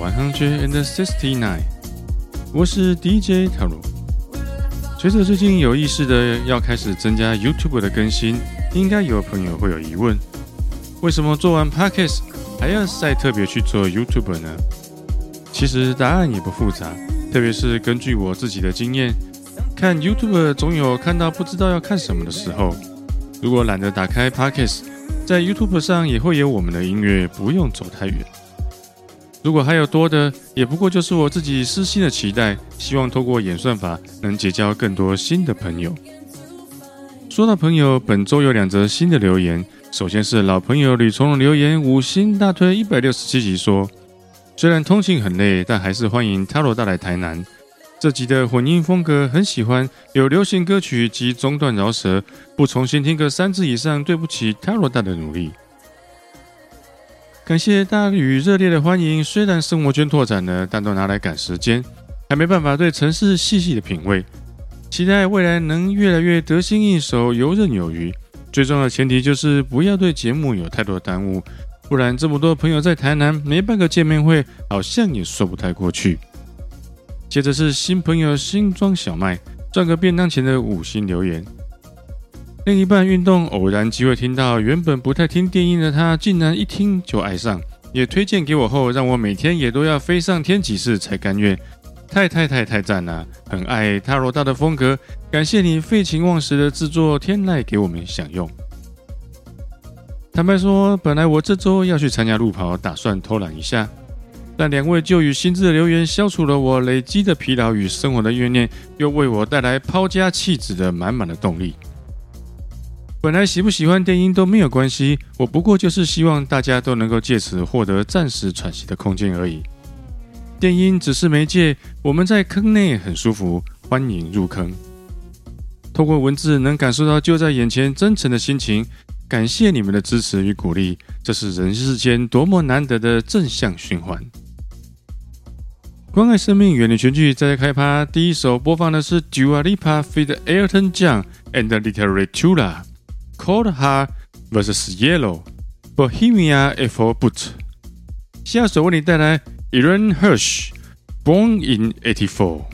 One hundred and sixty-nine，。我是 DJ 塔罗。随着最近有意识的要开始增加 YouTube 的更新，应该有朋友会有疑问：为什么做完 Podcast 还要再特别去做 YouTube 呢？其实答案也不复杂，特别是根据我自己的经验，看 YouTube 总有看到不知道要看什么的时候。如果懒得打开 Podcast，在 YouTube 上也会有我们的音乐，不用走太远。如果还有多的，也不过就是我自己私心的期待，希望透过演算法能结交更多新的朋友。说到朋友，本周有两则新的留言。首先是老朋友吕从容留言五星大推一百六十七集说，虽然通勤很累，但还是欢迎 Taro 大来台南。这集的混音风格很喜欢，有流行歌曲及中段饶舌，不重新听个三次以上，对不起 Taro 大的努力。感谢大雨热烈的欢迎，虽然生活圈拓展了，但都拿来赶时间，还没办法对城市细细的品味。期待未来能越来越得心应手，游刃有余。最重要的前提就是不要对节目有太多的耽误，不然这么多朋友在台南没办个见面会，好像也说不太过去。接着是新朋友新装小麦赚个便当钱的五星留言。另一半运动偶然机会听到，原本不太听电音的他，竟然一听就爱上，也推荐给我后，让我每天也都要飞上天几次才甘愿。太太太太赞了，很爱他罗大的风格，感谢你废寝忘食的制作天籁给我们享用。坦白说，本来我这周要去参加路跑，打算偷懒一下，但两位旧与新知的留言消除了我累积的疲劳与生活的怨念，又为我带来抛家弃子的满满的动力。本来喜不喜欢电音都没有关系，我不过就是希望大家都能够借此获得暂时喘息的空间而已。电音只是媒介，我们在坑内很舒服，欢迎入坑。透过文字能感受到就在眼前真诚的心情，感谢你们的支持与鼓励，这是人世间多么难得的正向循环。关爱生命，远离全剧，在开趴。第一首播放的是 Dua Lipa feat. Elton John and Literatura。Cold Heart vs Yellow Bohemia for Boot。下首为你带来 Aaron Hirsch Born in '84。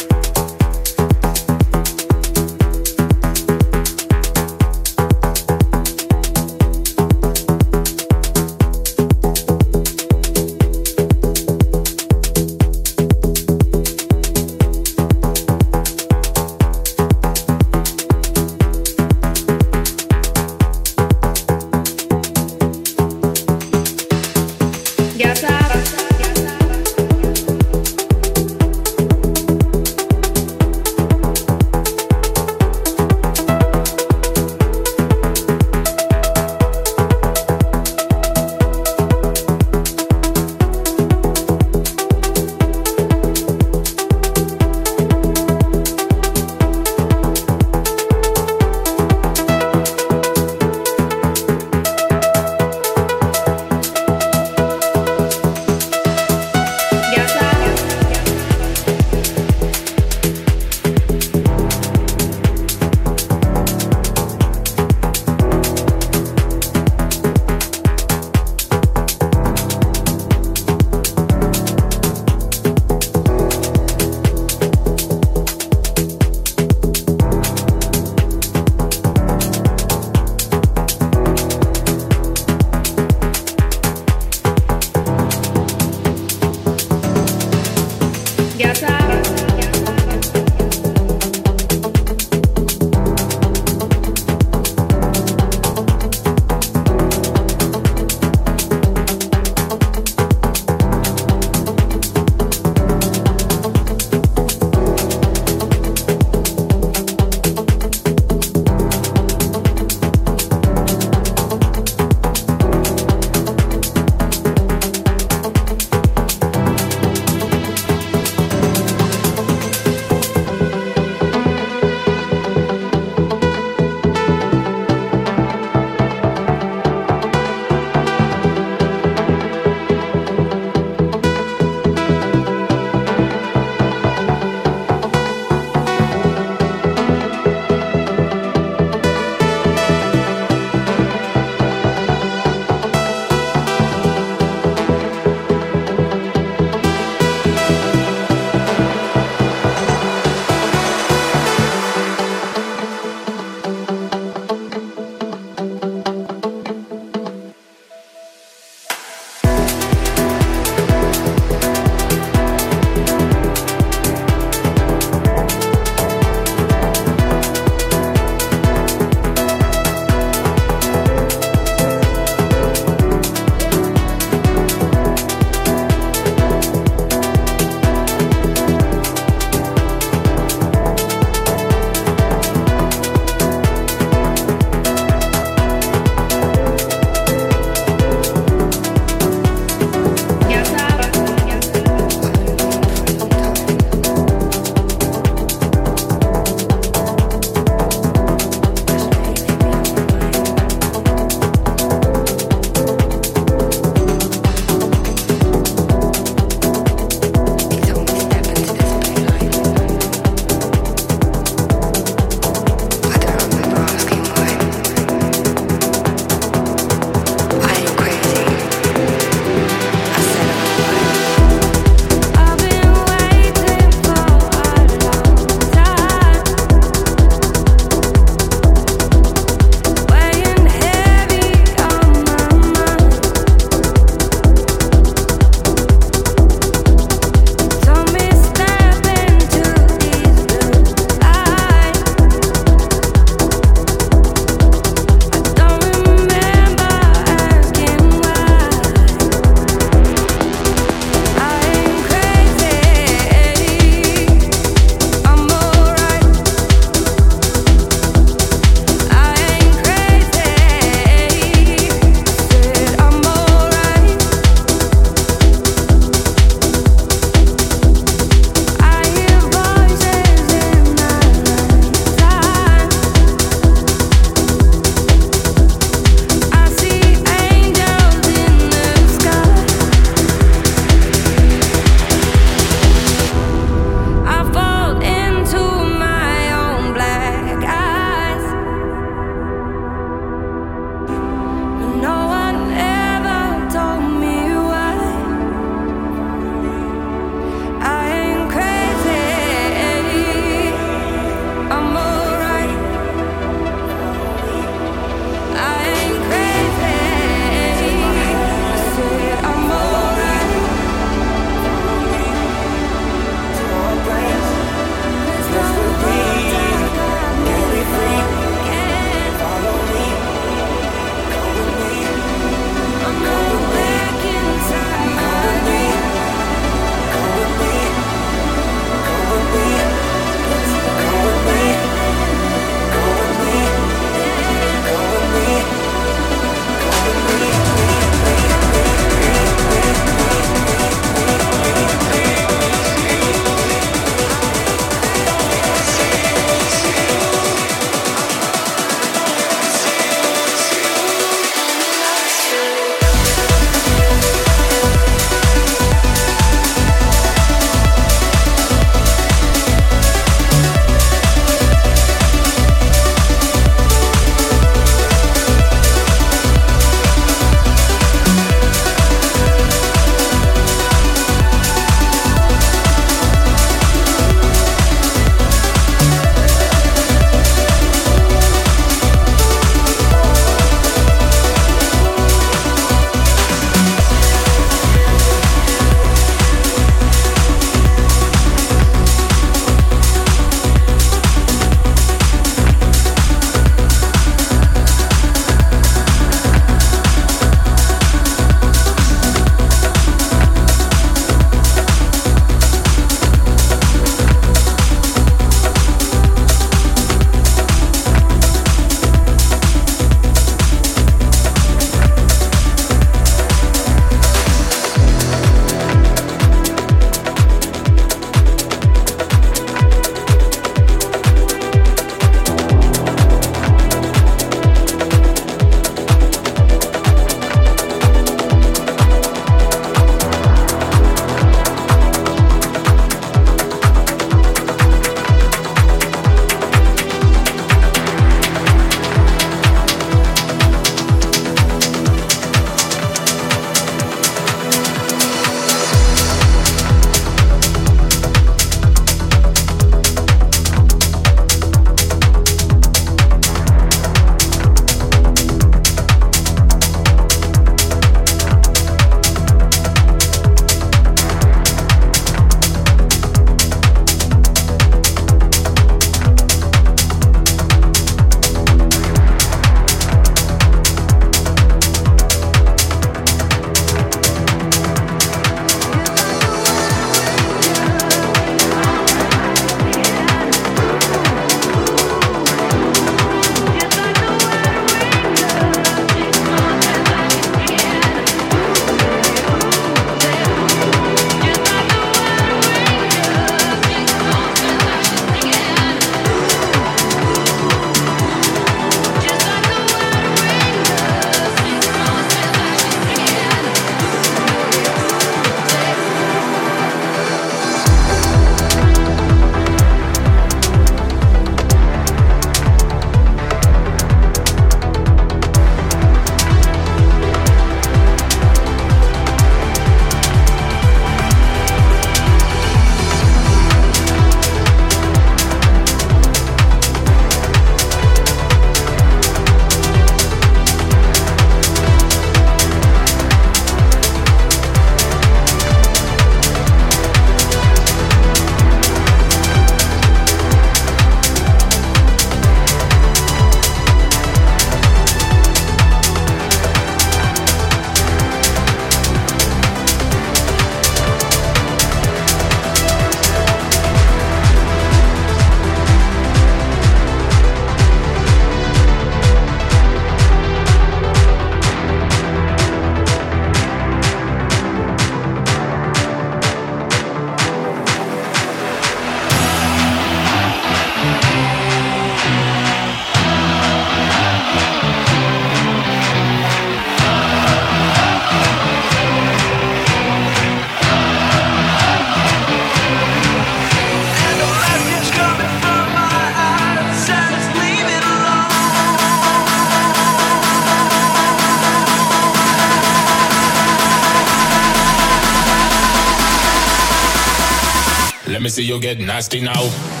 you'll get nasty now.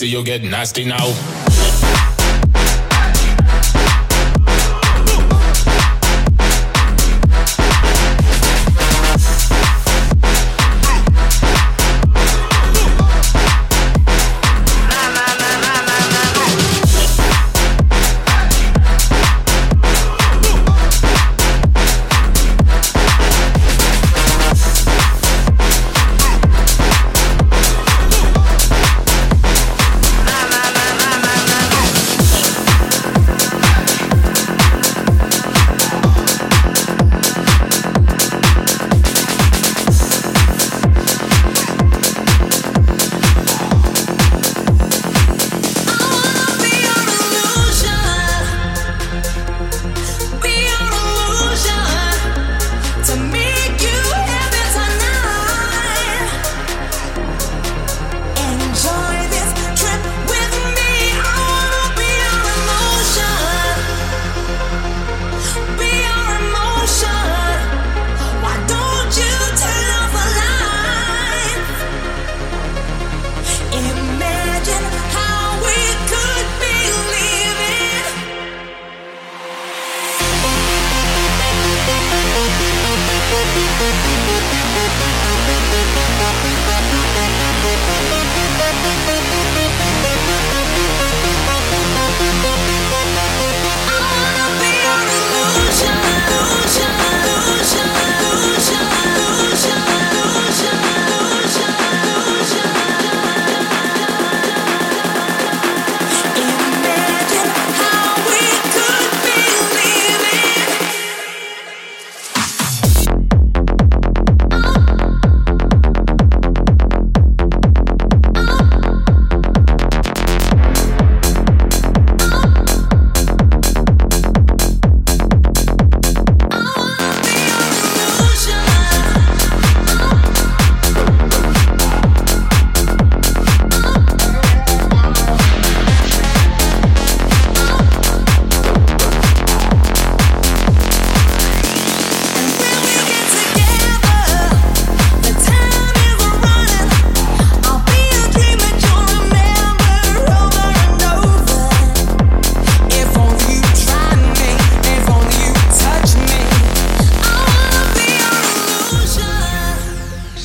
see you'll get nasty now.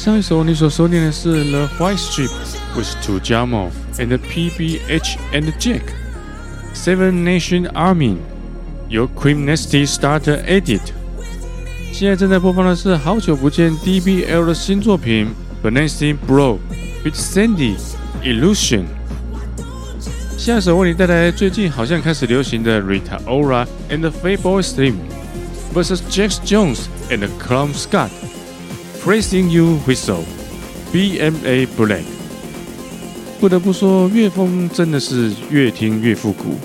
上一首你所收听的是 The White Strip with Tujamo and PBH and Jack Seven Nation Army 由 Cream Nasty Starter Edit。现在正在播放的是好久不见 DBL 的新作品 Banansy Bro with Sandy Illusion。下一首为你带来最近好像开始流行的 Rita Ora and Fatboy Slim vs Jax Jones and Clown Scott。 Praising You Whistle BMA Black。不得不说，乐风真的是越听越复古。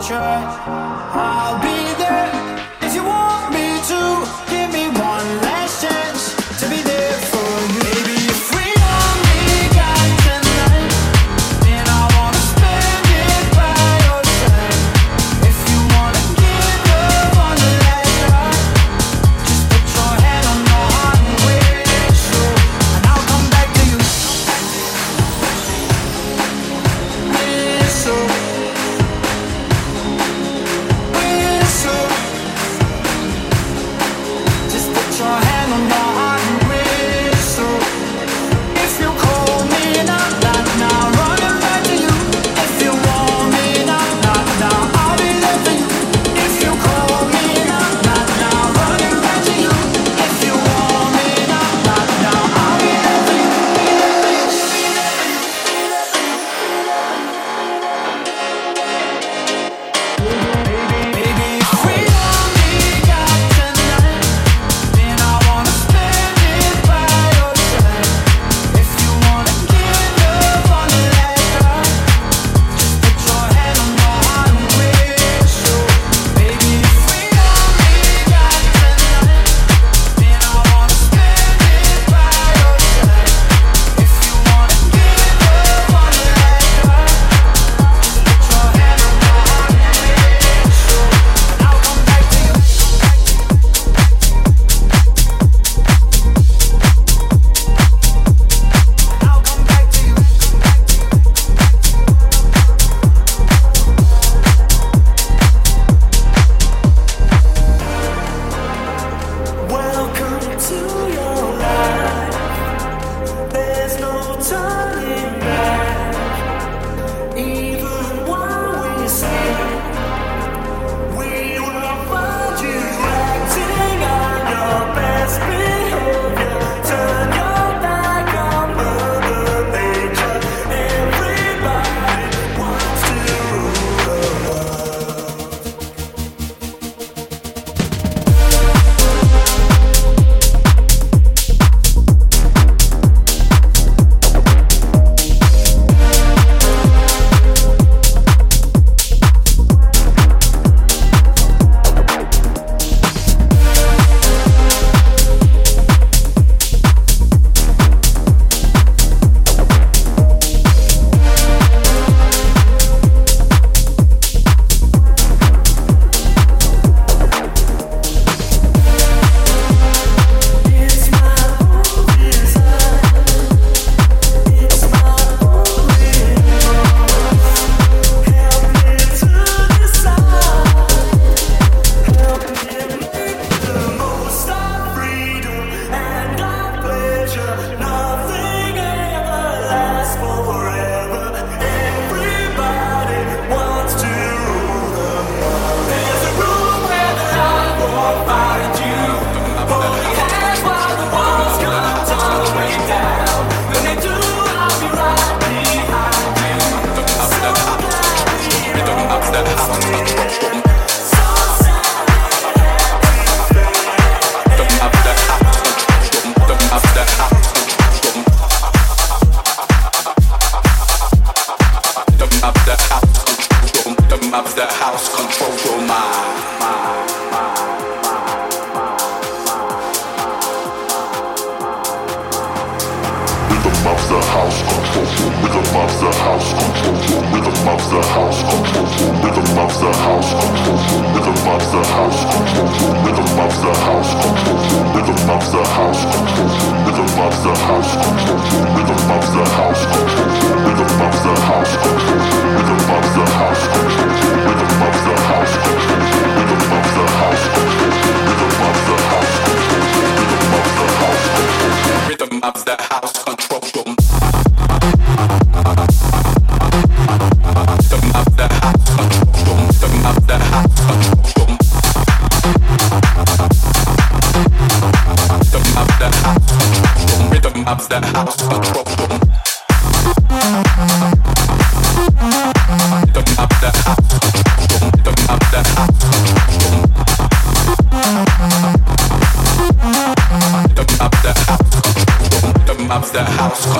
I'll try. I'll be. the house.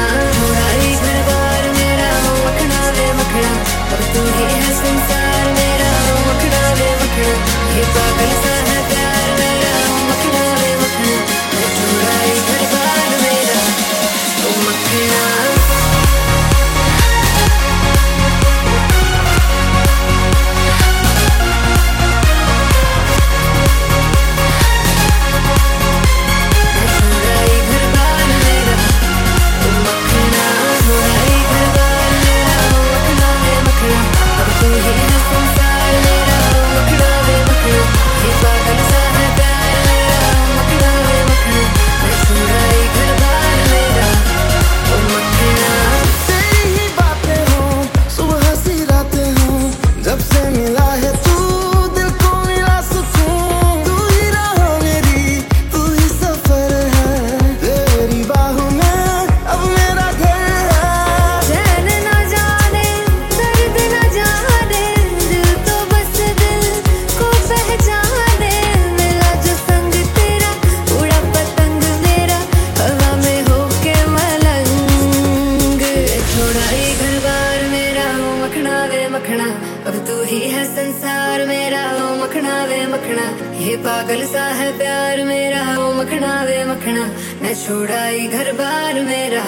पागल सा है प्यार मेरा, ओ मखना वे मखना, मैं छोड़ाई घर बार मेरा,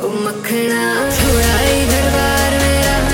ओ मखना, छोड़ाई घर बार मेरा।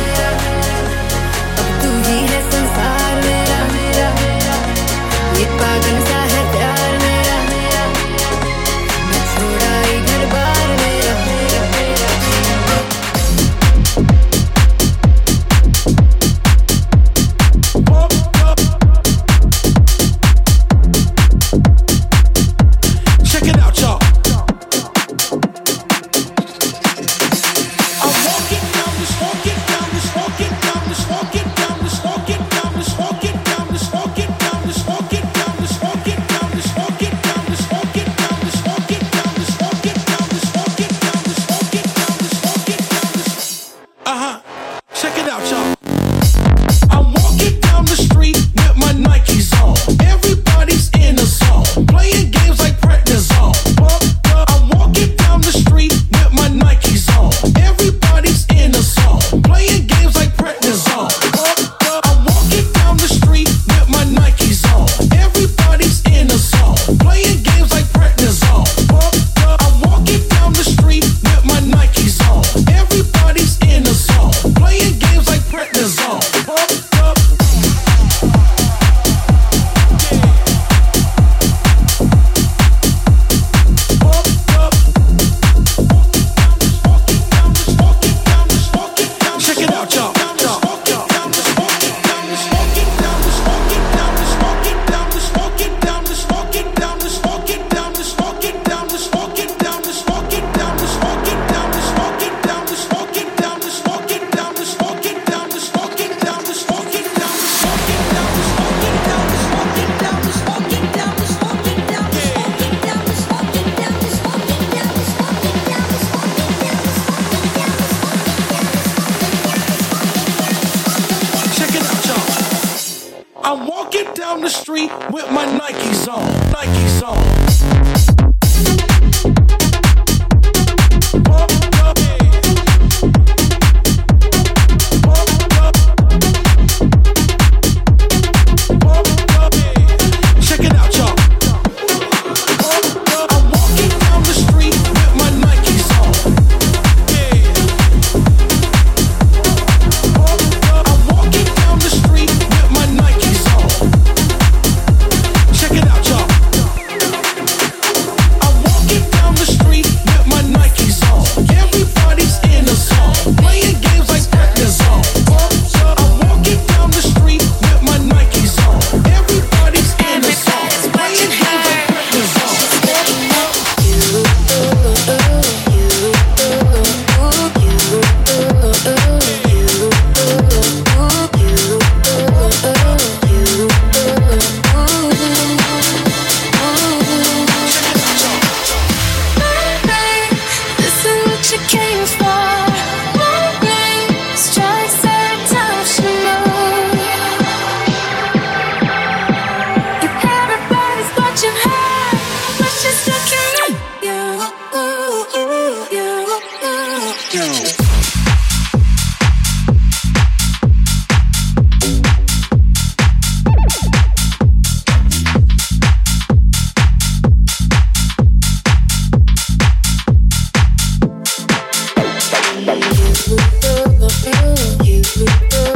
full of you.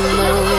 you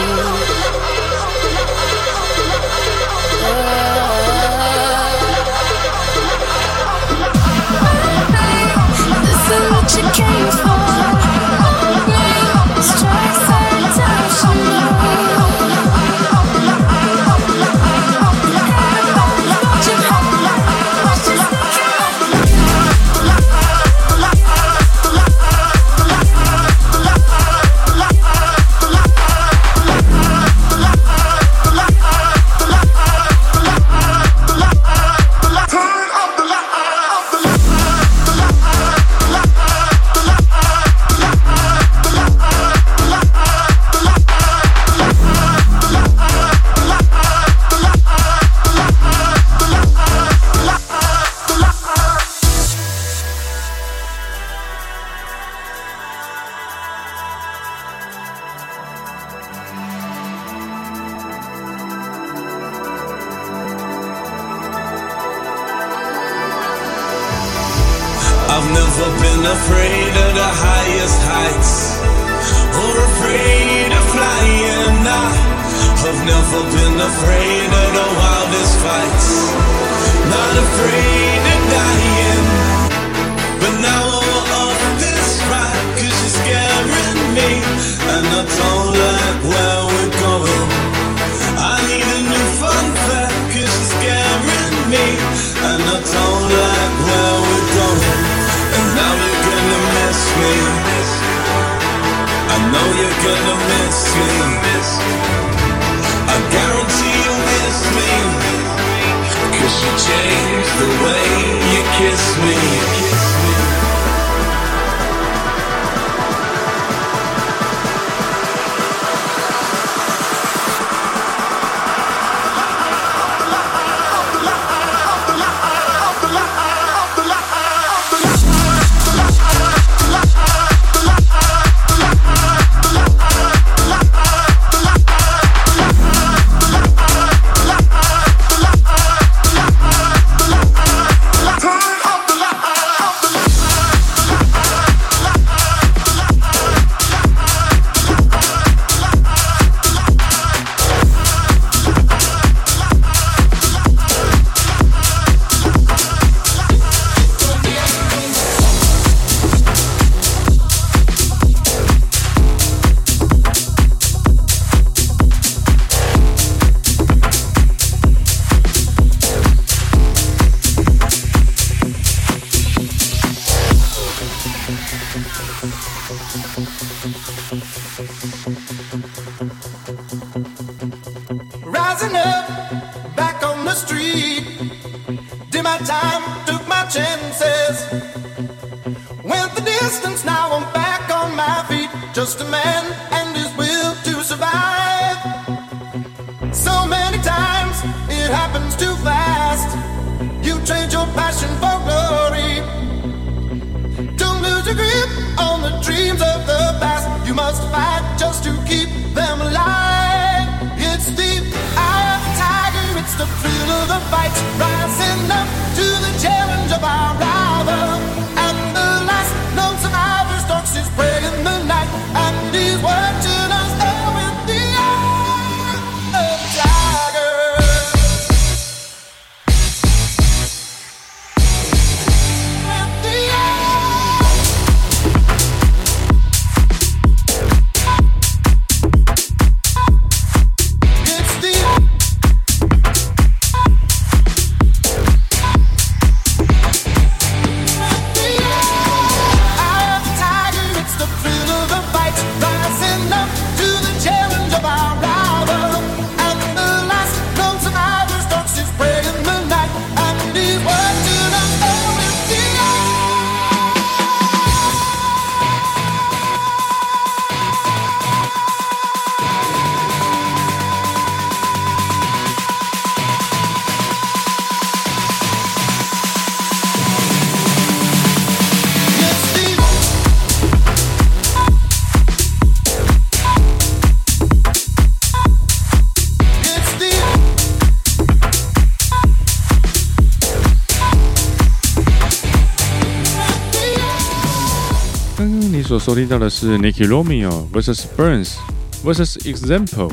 刚刚你所收听到的是 Nicky Romeo vs Burns vs Example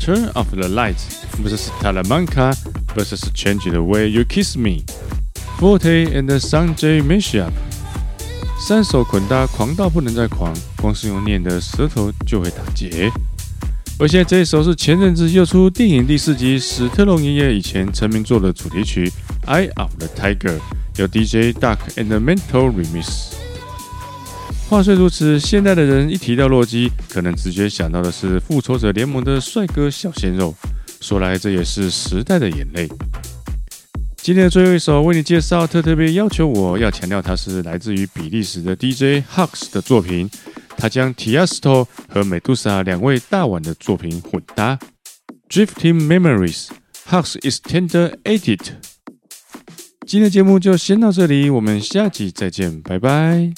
Turn Off the Lights vs Talamanca vs Change the Way You Kiss Me Forte and Sanjay Mashup 三手捆搭狂到不能再狂，光是用念的舌头就会打结。而现在这一首是前阵子又出电影第四集史特龙爷爷以前成名作的主题曲《Eye of the Tiger》，由 DJ Duck and Mental Remix。话虽如此，现代的人一提到洛基，可能直觉想到的是复仇者联盟的帅哥小鲜肉。说来，这也是时代的眼泪。今天的最后一首为你介绍，特特别要求我要强调，它是来自于比利时的 DJ Hux 的作品。他将 Tiesto 和 Medusa 两位大腕的作品混搭。Drifting Memories，Hux is Tender Edit。今天的节目就先到这里，我们下集再见，拜拜。